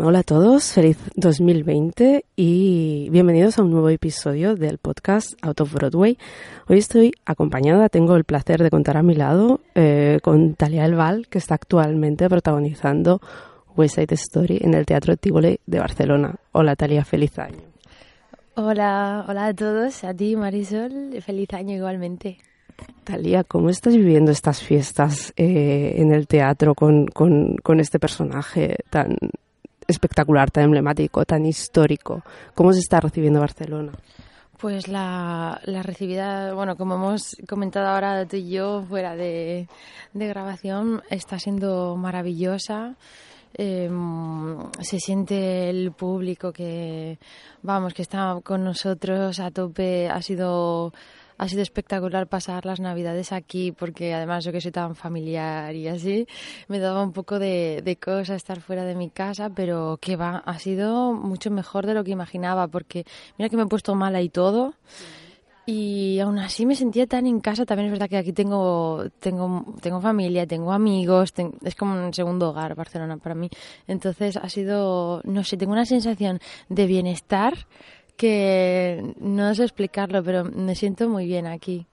Hola a todos, feliz 2020 y bienvenidos a un nuevo episodio del podcast Out of Broadway. Hoy estoy acompañada, tengo el placer de contar a mi lado eh, con Talia Elval, que está actualmente protagonizando West Side Story en el Teatro Tivoli de Barcelona. Hola Talia, feliz año. Hola, hola a todos, a ti Marisol, feliz año igualmente. Talía, ¿cómo estás viviendo estas fiestas eh, en el teatro con, con, con este personaje tan espectacular, tan emblemático, tan histórico. ¿Cómo se está recibiendo Barcelona? Pues la, la recibida, bueno, como hemos comentado ahora tú y yo fuera de, de grabación, está siendo maravillosa. Em, se siente el público que, vamos, que está con nosotros a tope. Ha sido ha sido espectacular pasar las navidades aquí porque además yo que soy tan familiar y así me daba un poco de, de cosa estar fuera de mi casa pero que va ha sido mucho mejor de lo que imaginaba porque mira que me he puesto mala y todo y aún así me sentía tan en casa. También es verdad que aquí tengo tengo tengo familia tengo amigos es como un segundo hogar Barcelona para mí. Entonces ha sido no sé tengo una sensación de bienestar que no sé explicarlo, pero me siento muy bien aquí.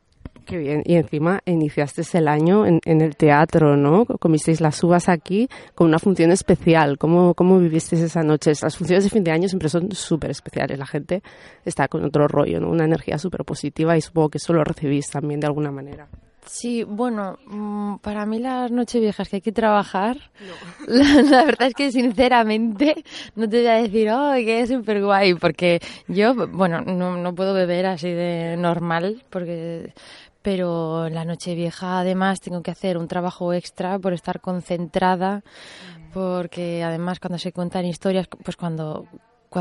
Qué bien. Y encima iniciaste el año en, el teatro, ¿no? Comisteis las uvas aquí con una función especial. ¿Cómo, cómo vivisteis esa noche? Las funciones de fin de año siempre son súper especiales. La gente está con otro rollo, ¿no? Una energía súper positiva y supongo que eso lo recibís también de alguna manera. Sí, bueno, mm, para mí las viejas que hay que trabajar, la, verdad es que sinceramente no te voy a decir, oh, que es súper guay, porque yo, bueno, no, no puedo beber así de normal, porque pero la noche vieja además tengo que hacer un trabajo extra por estar concentrada, mm. porque además cuando se cuentan historias, pues cuando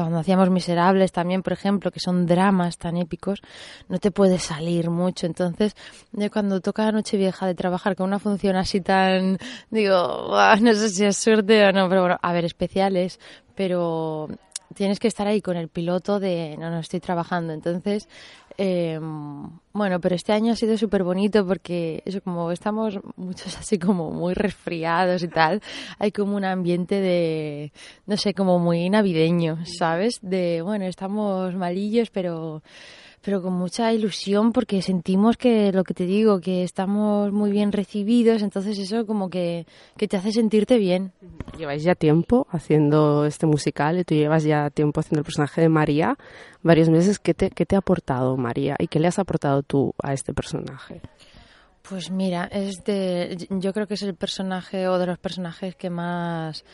cuando hacíamos Miserables también, por ejemplo, que son dramas tan épicos, no te puedes salir mucho. Entonces, cuando toca Nochevieja de trabajar con una función así tan, digo, no sé si es suerte o no, pero bueno, a ver, especiales, pero tienes que estar ahí con el piloto de no, no estoy trabajando. Entonces, eh, bueno, pero este año ha sido súper bonito porque eso, como estamos muchos así como muy resfriados y tal, hay como un ambiente de, no sé, como muy navideño, ¿sabes? De, bueno, estamos malillos, pero pero con mucha ilusión porque sentimos que lo que te digo, que estamos muy bien recibidos, entonces eso como que, que te hace sentirte bien. Lleváis ya tiempo haciendo este musical y tú llevas ya tiempo haciendo el personaje de María, varios meses. ¿Qué te, qué te ha aportado María y qué le has aportado tú a este personaje? Pues mira, es de, yo creo que es el personaje o de los personajes que más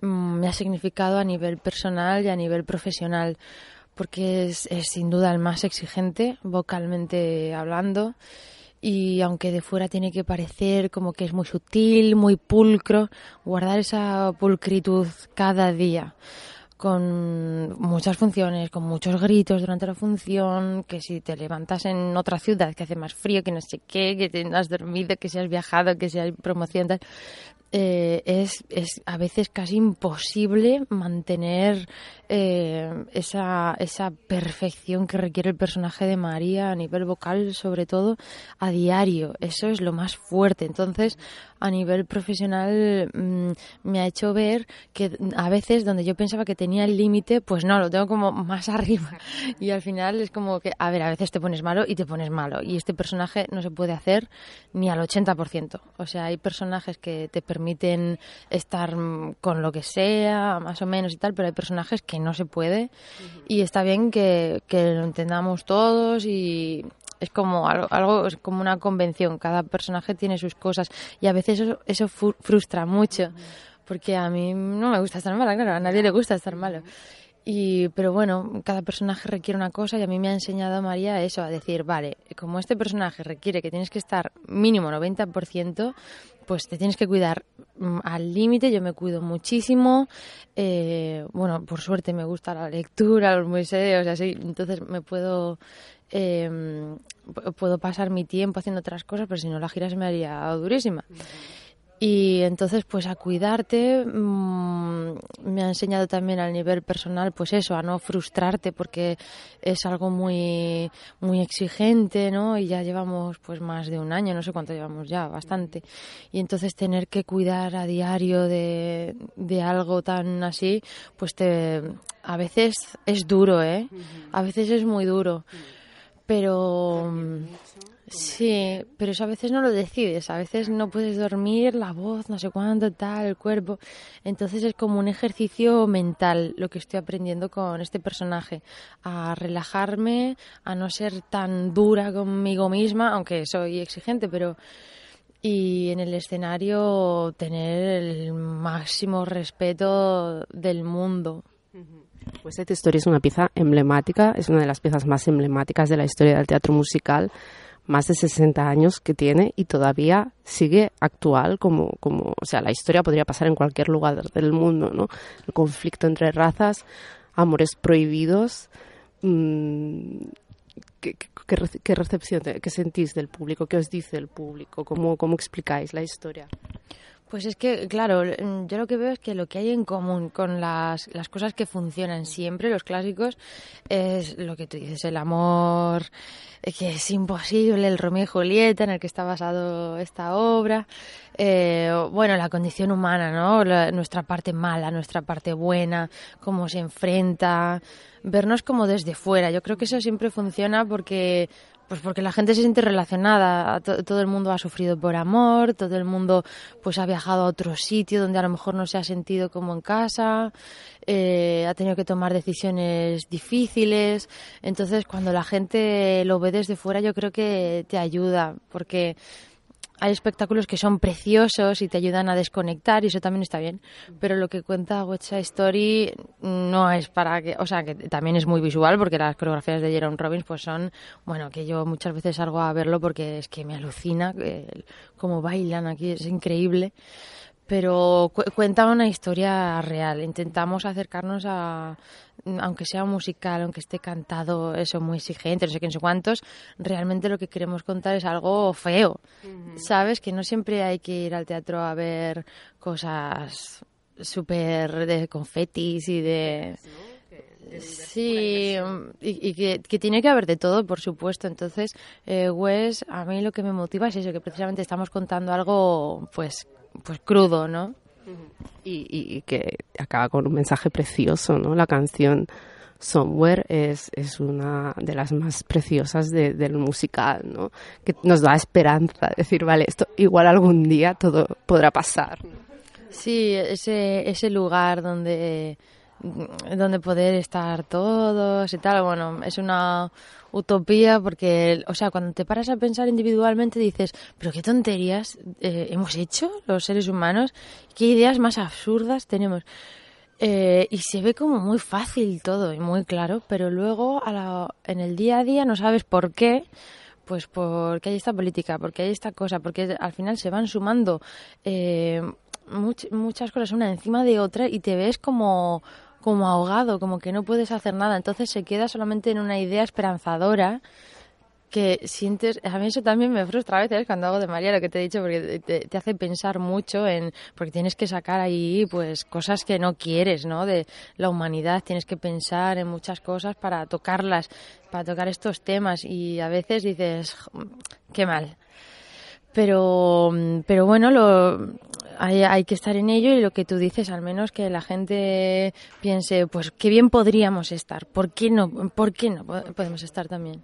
mm, me ha significado a nivel personal y a nivel profesional porque es, sin duda el más exigente vocalmente hablando. Y aunque de fuera tiene que parecer como que es muy sutil, muy pulcro, guardar esa pulcritud cada día con muchas funciones, con muchos gritos durante la función, que si te levantas en otra ciudad que hace más frío, que no sé qué, que te has dormido, que si has viajado, que si hay promoción, eh, es, es a veces casi imposible mantener eh, esa, esa perfección que requiere el personaje de María a nivel vocal, sobre todo a diario. Eso es lo más fuerte. Entonces, a nivel profesional, mm, me ha hecho ver que a veces donde yo pensaba que tenía el límite, pues no, lo tengo como más arriba. Y al final es como que, a ver, a veces te pones malo y te pones malo. Y este personaje no se puede hacer ni al 80%. O sea, hay personajes que te permiten estar con lo que sea, más o menos y tal, pero hay personajes que no se puede. Y está bien que, que lo entendamos todos y es como algo, algo, es como una convención, cada personaje tiene sus cosas y a veces eso, eso frustra mucho porque a mí no me gusta estar mala, claro, a nadie le gusta estar malo. Y, pero bueno, cada personaje requiere una cosa y a mí me ha enseñado María eso, a decir, vale, como este personaje requiere que tienes que estar mínimo 90%, pues te tienes que cuidar mm, al límite, yo me cuido muchísimo, eh, bueno, por suerte me gusta la lectura, los museos, así, entonces me puedo... Eh, puedo pasar mi tiempo haciendo otras cosas, pero si no la gira se me haría durísima. Y entonces, pues a cuidarte, mm, me ha enseñado también al nivel personal, pues eso, a no frustrarte porque es algo muy, muy exigente, ¿no? Y ya llevamos pues más de un año, no sé cuánto llevamos ya, bastante. Y entonces tener que cuidar a diario de, de algo tan así, pues te, a veces es duro, ¿eh? A veces es muy duro. Pero Sí, pero eso a veces no lo decides, a veces no puedes dormir, la voz, no sé cuánto, tal, el cuerpo. Entonces es como un ejercicio mental lo que estoy aprendiendo con este personaje, a relajarme, a no ser tan dura conmigo misma, aunque soy exigente, pero y en el escenario tener el máximo respeto del mundo. Pues esta historia es una pieza emblemática, es una de las piezas más emblemáticas de la historia del teatro musical más de 60 años que tiene y todavía sigue actual como, como, o sea, la historia podría pasar en cualquier lugar del mundo, ¿no? El conflicto entre razas, amores prohibidos. Mmm, ¿qué, qué, recepción, qué sentís del público? ¿Qué os dice el público? ¿Cómo, cómo explicáis la historia? Pues es que, claro, yo lo que veo es que lo que hay en común con las, las cosas que funcionan siempre, los clásicos, es lo que tú dices, el amor, eh, que es imposible, el Romeo y Julieta en el que está basado esta obra, eh, bueno, la condición humana, ¿no? nuestra parte mala, nuestra parte buena, cómo se enfrenta, vernos como desde fuera. Yo creo que eso siempre funciona porque pues porque la gente se siente relacionada, todo el mundo ha sufrido por amor, todo el mundo pues ha viajado a otro sitio donde a lo mejor no se ha sentido como en casa, eh, ha tenido que tomar decisiones difíciles, entonces cuando la gente lo ve desde fuera yo creo que te ayuda, porque hay espectáculos que son preciosos y te ayudan a desconectar y eso también está bien. Pero lo que cuenta West Story no es para que, o sea, que también es muy visual porque las coreografías de Jerome Robbins pues son, bueno, que yo muchas veces salgo a verlo porque es que me alucina cómo bailan aquí, es increíble pero cuenta una historia real. Intentamos acercarnos a, aunque sea musical, aunque esté cantado, eso muy exigente, no sé qué, no sé cuántos, realmente lo que queremos contar es algo feo. ¿Sabes? Que no siempre hay que ir al teatro a ver cosas súper de confetis y de... Sí, y, que, tiene que haber de todo, por supuesto. Entonces, eh, Wes, a mí lo que me motiva es eso, que precisamente estamos contando algo, pues, pues crudo, ¿no? Y, que acaba con un mensaje precioso, ¿no? La canción Somewhere es, es una de las más preciosas del musical, ¿no? Que nos da esperanza, decir, vale, esto igual algún día todo podrá pasar. Sí, ese, ese lugar donde, donde poder estar todos y tal, bueno, es una utopía porque, o sea, cuando te paras a pensar individualmente dices, pero qué tonterías eh, hemos hecho los seres humanos, qué ideas más absurdas tenemos. Eh, y se ve como muy fácil todo y muy claro, pero luego a en el día a día no sabes por qué, pues porque hay esta política, porque hay esta cosa, porque al final se van sumando eh, muchas cosas una encima de otra y te ves como como ahogado, como que no puedes hacer nada. Entonces se queda solamente en una idea esperanzadora que sientes, a mí eso también me frustra a veces cuando hago de María lo que te he dicho, porque te, hace pensar mucho en, porque tienes que sacar ahí pues cosas que no quieres, ¿no? De la humanidad, tienes que pensar en muchas cosas para tocarlas, para tocar estos temas y a veces dices, qué mal. Pero, pero bueno, lo, hay, que estar en ello y lo que tú dices, al menos que la gente piense, pues qué bien podríamos estar, ¿por qué no, por qué no podemos estar también?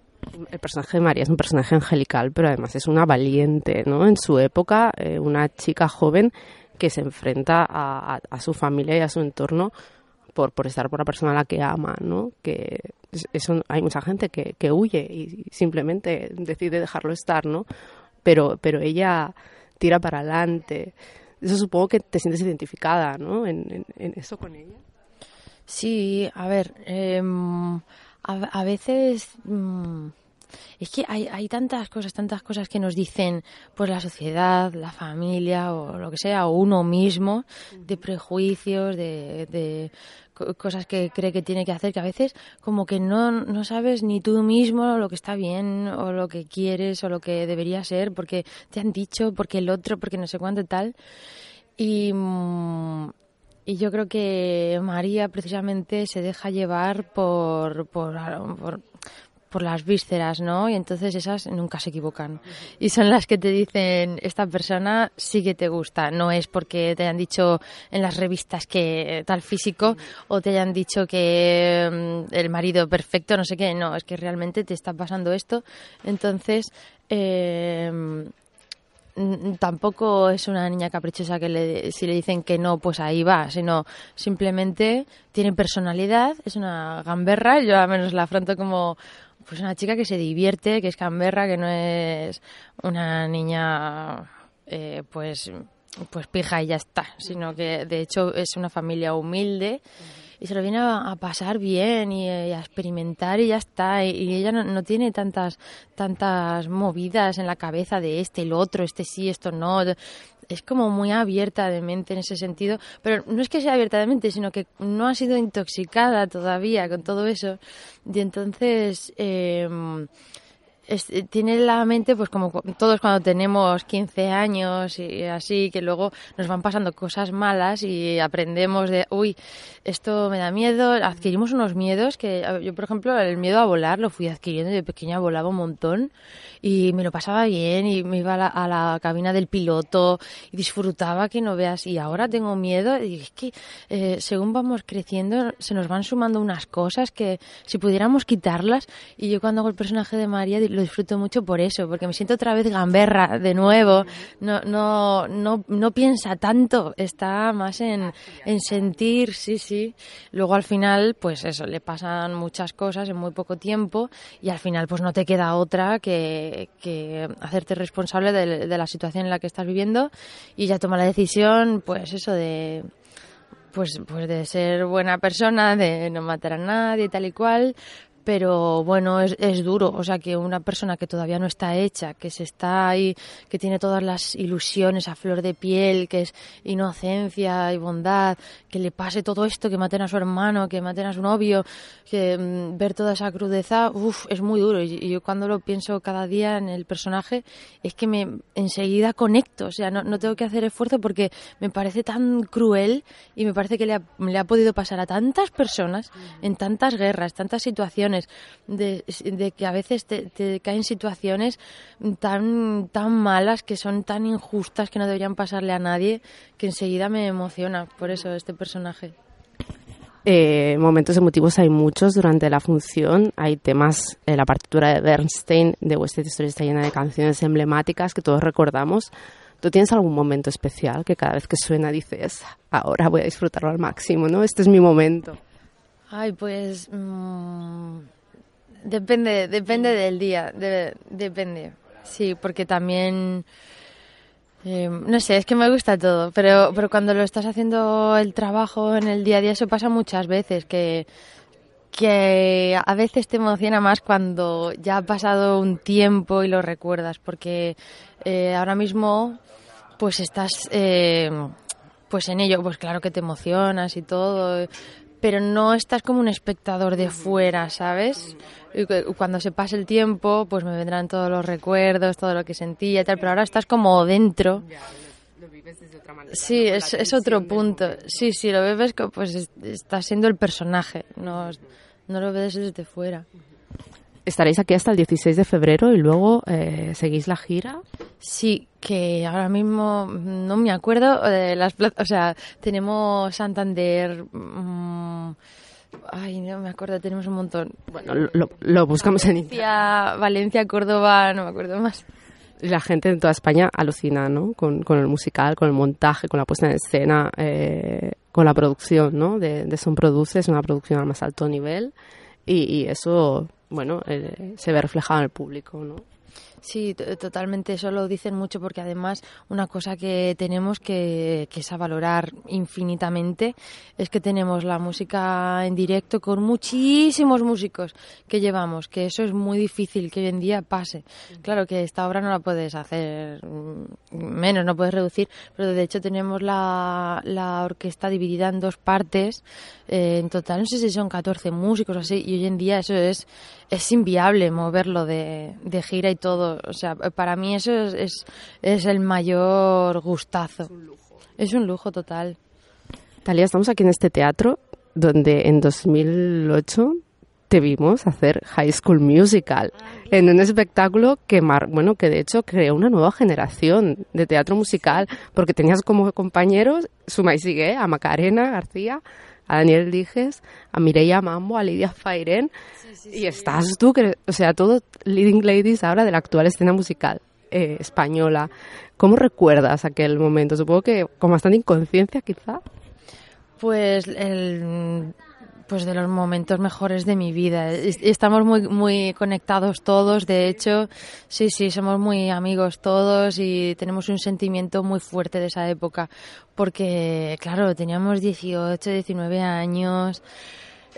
El personaje de María es un personaje angelical, pero además es una valiente, ¿no? En su época, eh, una chica joven que se enfrenta a, su familia y a su entorno por, por estar por la persona a la que ama, ¿no? Que hay mucha gente que, que huye y simplemente decide dejarlo estar, ¿no? Pero, pero ella tira para adelante eso supongo que te sientes identificada, ¿no? En, eso con ella. Sí, a ver, em, a, veces... Mm, es que hay, hay tantas cosas, tantas cosas que nos dicen pues la sociedad, la familia o lo que sea, o uno mismo, de prejuicios, de, de cosas que cree que tiene que hacer, que a veces como que no, no sabes ni tú mismo lo que está bien o lo que quieres o lo que debería ser porque te han dicho, porque el otro, porque no sé cuánto tal. Y, mm, y yo creo que María precisamente se deja llevar por, por, las vísceras, ¿no? Y entonces esas nunca se equivocan. Y son las que te dicen, esta persona sí que te gusta. No es porque te hayan dicho en las revistas que tal físico o te hayan dicho que mm, el marido perfecto, no sé qué. No, es que realmente te está pasando esto. Entonces, eh, tampoco es una niña caprichosa que le, si le dicen que no, pues ahí va, sino simplemente tiene personalidad, es una gamberra, yo al menos la afronto como pues una chica que se divierte, que es gamberra, que no es una niña eh, pues pues pija y ya está, sino que de hecho es una familia humilde y se lo viene a, pasar bien y, a experimentar y ya está. Y, ella no, tiene tantas, tantas movidas en la cabeza de este, el otro, este sí, esto no. Es como muy abierta de mente en ese sentido, pero no es que sea abierta de mente, sino que no ha sido intoxicada todavía con todo eso. Y entonces, eh, tiene la mente pues como todos cuando tenemos 15 años y así que luego nos van pasando cosas malas y aprendemos de uy esto me da miedo adquirimos unos miedos que yo por ejemplo el miedo a volar lo fui adquiriendo de pequeña volaba un montón y me lo pasaba bien y me iba a la, cabina del piloto y disfrutaba que no veas. Y ahora tengo miedo y es que eh, según vamos creciendo se nos van sumando unas cosas que si pudiéramos quitarlas. Y yo cuando hago el personaje de María lo disfruto mucho por eso, porque me siento otra vez gamberra de nuevo, no, no, no, no piensa tanto, está más en, en sentir, sí, sí. Luego al final, pues eso, le pasan muchas cosas en muy poco tiempo y al final pues no te queda otra que, que hacerte responsable de, de la situación en la que estás viviendo y ya toma la decisión, pues eso de pues, pues de ser buena persona, de no matar a nadie, tal y cual, pero bueno, es, es, duro. O sea, que una persona que todavía no está hecha, que se está ahí, que tiene todas las ilusiones a flor de piel, que es inocencia y bondad, que le pase todo esto, que maten a su hermano, que maten a su novio, que mm, ver toda esa crudeza, uff, es muy duro. Y, yo cuando lo pienso cada día en el personaje, es que me enseguida conecto. O sea, no, no tengo que hacer esfuerzo porque me parece tan cruel y me parece que le ha, le ha podido pasar a tantas personas en tantas guerras, tantas situaciones de, que a veces te, caen situaciones tan, tan malas, que son tan injustas, que no deberían pasarle a nadie, que enseguida me emociona por eso este personaje. Eh, momentos emotivos hay muchos durante la función. Hay temas, en la partitura de Bernstein de West Side Story está llena de canciones emblemáticas que todos recordamos. ¿Tú tienes algún momento especial que cada vez que suena dices, ahora voy a disfrutarlo al máximo, ¿no? Este es mi momento. Ay, pues mm, depende, depende del día, depende. Sí, porque también eh, no sé, es que me gusta todo, pero pero cuando lo estás haciendo el trabajo en el día a día eso pasa muchas veces que que a veces te emociona más cuando ya ha pasado un tiempo y lo recuerdas, porque eh, ahora mismo pues estás eh, pues en ello, pues claro que te emocionas y todo, pero no estás como un espectador de fuera, ¿sabes? Cuando se pase el tiempo, pues me vendrán todos los recuerdos, todo lo que sentía y tal, pero ahora estás como dentro. Sí, es, es otro punto. Sí, sí, lo ves, pues estás siendo el personaje, no, no lo ves desde fuera. Estaréis aquí hasta el 16 de febrero y luego eh, seguís la gira. Sí, que ahora mismo no me acuerdo de las plazas. O sea, tenemos Santander. Ay, no me acuerdo, tenemos un montón. Bueno, lo, buscamos en Valencia, Valencia, Córdoba, no me acuerdo más. La gente en toda España alucina, ¿no? Con, el musical, con el montaje, con la puesta en escena, eh, con la producción, ¿no? De, de Son Produce, es una producción al más alto nivel y, y eso bueno, eh, se ve reflejado en el público, ¿no? Sí, totalmente. Eso lo dicen mucho porque además una cosa que tenemos que, que es a valorar infinitamente es que tenemos la música en directo con muchísimos músicos que llevamos, que eso es muy difícil que hoy en día pase. Claro que esta obra no la puedes hacer mm, menos, no puedes reducir, pero de hecho tenemos la, la orquesta dividida en dos partes. Eh, en total, no sé si son 14 músicos o así, y hoy en día eso es, es inviable moverlo de, de gira y todo o sea, para mí eso es, es, el mayor gustazo. Es un lujo. Es un lujo total. Talia, estamos aquí en este teatro donde en 2008 te vimos hacer High School Musical en un espectáculo que bueno que de hecho creó una nueva generación de teatro musical porque tenías como compañeros Suma y Sigue a Macarena García a Daniel Dijes, a Mireia Mambo, a Lidia Fairen, y estás tú, que, o sea, todo leading ladies ahora de la actual escena musical eh, española. ¿Cómo recuerdas aquel momento? Supongo que con bastante inconsciencia, quizá. Pues el pues de los momentos mejores de mi vida. Estamos muy muy conectados todos, de hecho, sí, sí, somos muy amigos todos y tenemos un sentimiento muy fuerte de esa época, porque claro, teníamos 18, 19 años.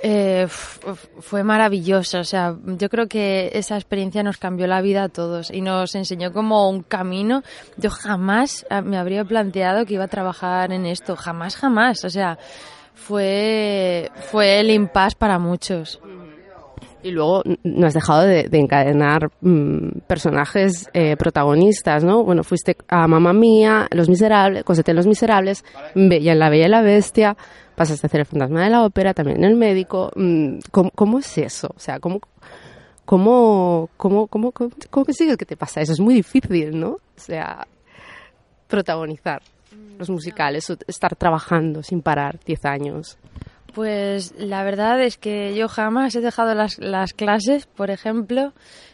Eh, fue maravilloso, o sea, yo creo que esa experiencia nos cambió la vida a todos y nos enseñó como un camino. Yo jamás me habría planteado que iba a trabajar en esto, jamás, jamás, o sea, fue, fue el impasse para muchos. Y luego no has dejado de, encadenar mm, personajes eh, protagonistas, ¿no? Bueno, fuiste a Mamá Mía, Los Miserables, Cosete Los Miserables, Bella en La Bella y la Bestia, pasaste a hacer El Fantasma de la Ópera, también El Médico. Mm, ¿Cómo, es eso? O sea, ¿cómo, cómo, cómo, cómo, cómo, cómo consigues que te pasa eso? Es muy difícil, ¿no? O sea, protagonizar los musicales, estar trabajando sin parar 10 años? Pues la verdad es que yo jamás he dejado las, las clases, por ejemplo,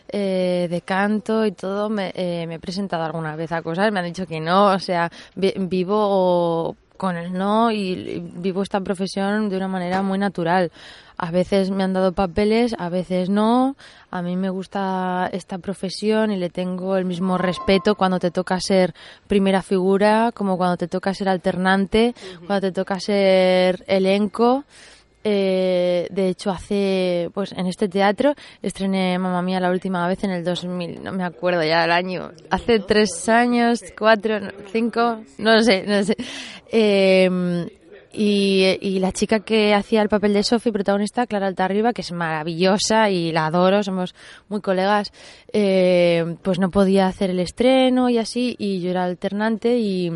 eh, de canto y todo. Eh, me, he presentado alguna vez a cosas, me han dicho que no, o sea, vivo con el no y vivo esta profesión de una manera muy natural. A veces me han dado papeles, a veces no. A mí me gusta esta profesión y le tengo el mismo respeto cuando te toca ser primera figura, como cuando te toca ser alternante, cuando te toca ser elenco. Eh, de hecho, hace, pues en este teatro estrené Mamá Mía la última vez en el 2000, no me acuerdo ya el año, hace tres años, cuatro, cinco, no sé, no sé. Eh, y, la chica que hacía el papel de Sophie, protagonista, Clara Altarriba, que es maravillosa y la adoro, somos muy colegas, eh, pues no podía hacer el estreno y así, y yo era alternante y,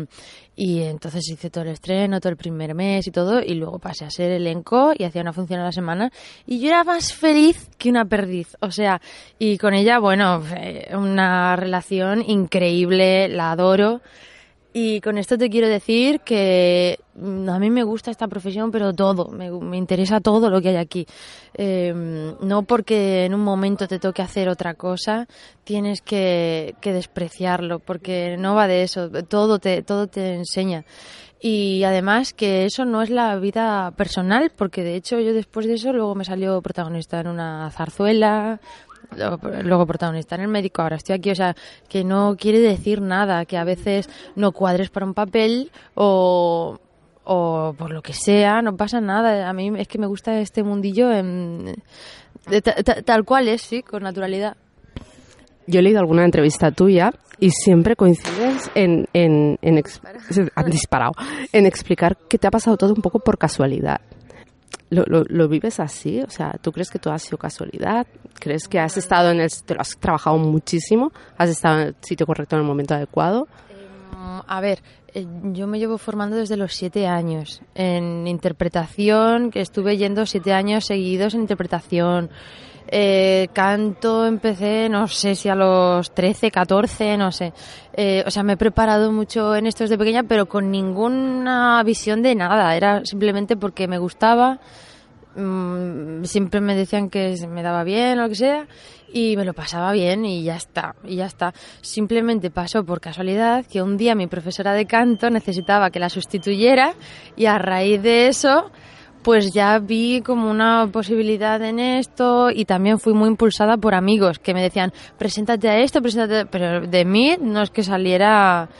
y entonces hice todo el estreno, todo el primer mes y todo, y luego pasé a ser elenco y hacía una función a la semana. Y yo era más feliz que una perdiz. O sea, y con ella, bueno, una relación increíble, la adoro. Y con esto te quiero decir que mm, a mí me gusta esta profesión, pero todo, me, interesa todo lo que hay aquí. Em, no porque en un momento te toque hacer otra cosa, tienes que, despreciarlo, porque no va de eso, todo te, todo te enseña. Y además que eso no es la vida personal, porque de hecho yo después de eso luego me salió protagonista en una zarzuela, luego protagonista en el médico, ahora estoy aquí, o sea, que no quiere decir nada, que a veces no cuadres para un papel o, o por lo que sea, no pasa nada. A mí es que me gusta este mundillo en, tal cual es, sí, con naturalidad. Yo he leído alguna entrevista tuya y siempre coincides en, en, en, disparado, en explicar que te ha pasado todo un poco por casualidad. ¿Lo, lo, vives así? O sea, ¿tú crees que todo ha sido casualidad? ¿Crees que has estado en el... te lo has trabajado muchísimo? ¿Has estado en el sitio correcto en el momento adecuado? Em, a ver, eh, yo me llevo formando desde los siete años en interpretación, que estuve yendo siete años seguidos en interpretación. Eh, canto empecé, no sé si a los 13, 14, no sé. Eh, o sea, me he preparado mucho en esto desde pequeña, pero con ninguna visión de nada. Era simplemente porque me gustaba. Mm, siempre me decían que me daba bien o lo que sea y me lo pasaba bien y ya está, y ya está. Simplemente pasó por casualidad que un día mi profesora de canto necesitaba que la sustituyera y a raíz de eso pues ya vi como una posibilidad en esto y también fui muy impulsada por amigos que me decían, preséntate a esto, preséntate, pero de mí no es que saliera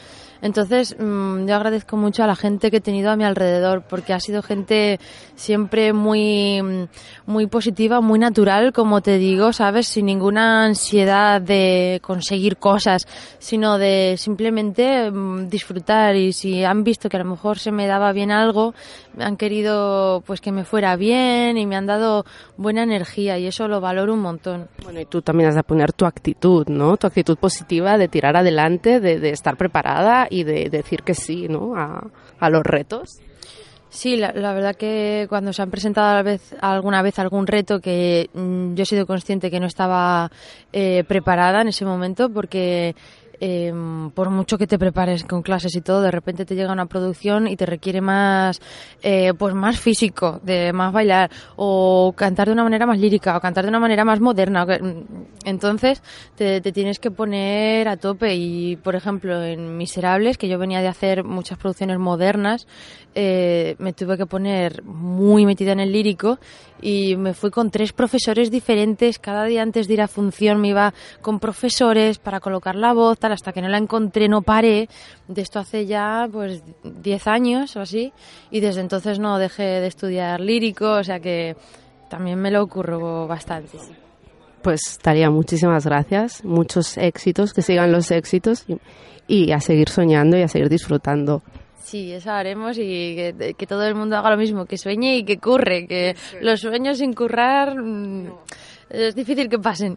entonces, mm, yo agradezco mucho a la gente que he tenido a mi alrededor, porque ha sido gente siempre muy, mm, muy positiva, muy natural, como te digo, ¿sabes? Sin ninguna ansiedad de conseguir cosas, sino de simplemente mm, disfrutar. Y si han visto que a lo mejor se me daba bien algo, han querido pues que me fuera bien y me han dado buena energía y eso lo valoro un montón. Bueno, y tú también has de poner tu actitud, ¿no? Tu actitud positiva de tirar adelante, de, de estar preparada y de decir que sí ¿no? a, los retos. Sí, la, verdad que cuando se han presentado alguna vez algún reto que mm, yo he sido consciente que no estaba eh, preparada en ese momento porque eh, por mucho que te prepares con clases y todo, de repente te llega una producción y te requiere más, eh, pues más físico, de más bailar, o cantar de una manera más lírica, o cantar de una manera más moderna. Entonces te, te tienes que poner a tope y, por ejemplo, en Miserables, que yo venía de hacer muchas producciones modernas, eh, me tuve que poner muy metida en el lírico y me fui con tres profesores diferentes. Cada día antes de ir a función me iba con profesores para colocar la voz, tal, hasta que no la encontré, no paré. De esto hace ya pues 10 años o así y desde entonces no dejé de estudiar lírico, o sea que también me lo ocurro bastante. Pues Talia, muchísimas gracias, muchos éxitos, que sigan los éxitos y a seguir soñando y a seguir disfrutando. Sí, eso haremos y que, todo el mundo haga lo mismo, que sueñe y que curre, que los sueños sin currar mm, es difícil que pasen.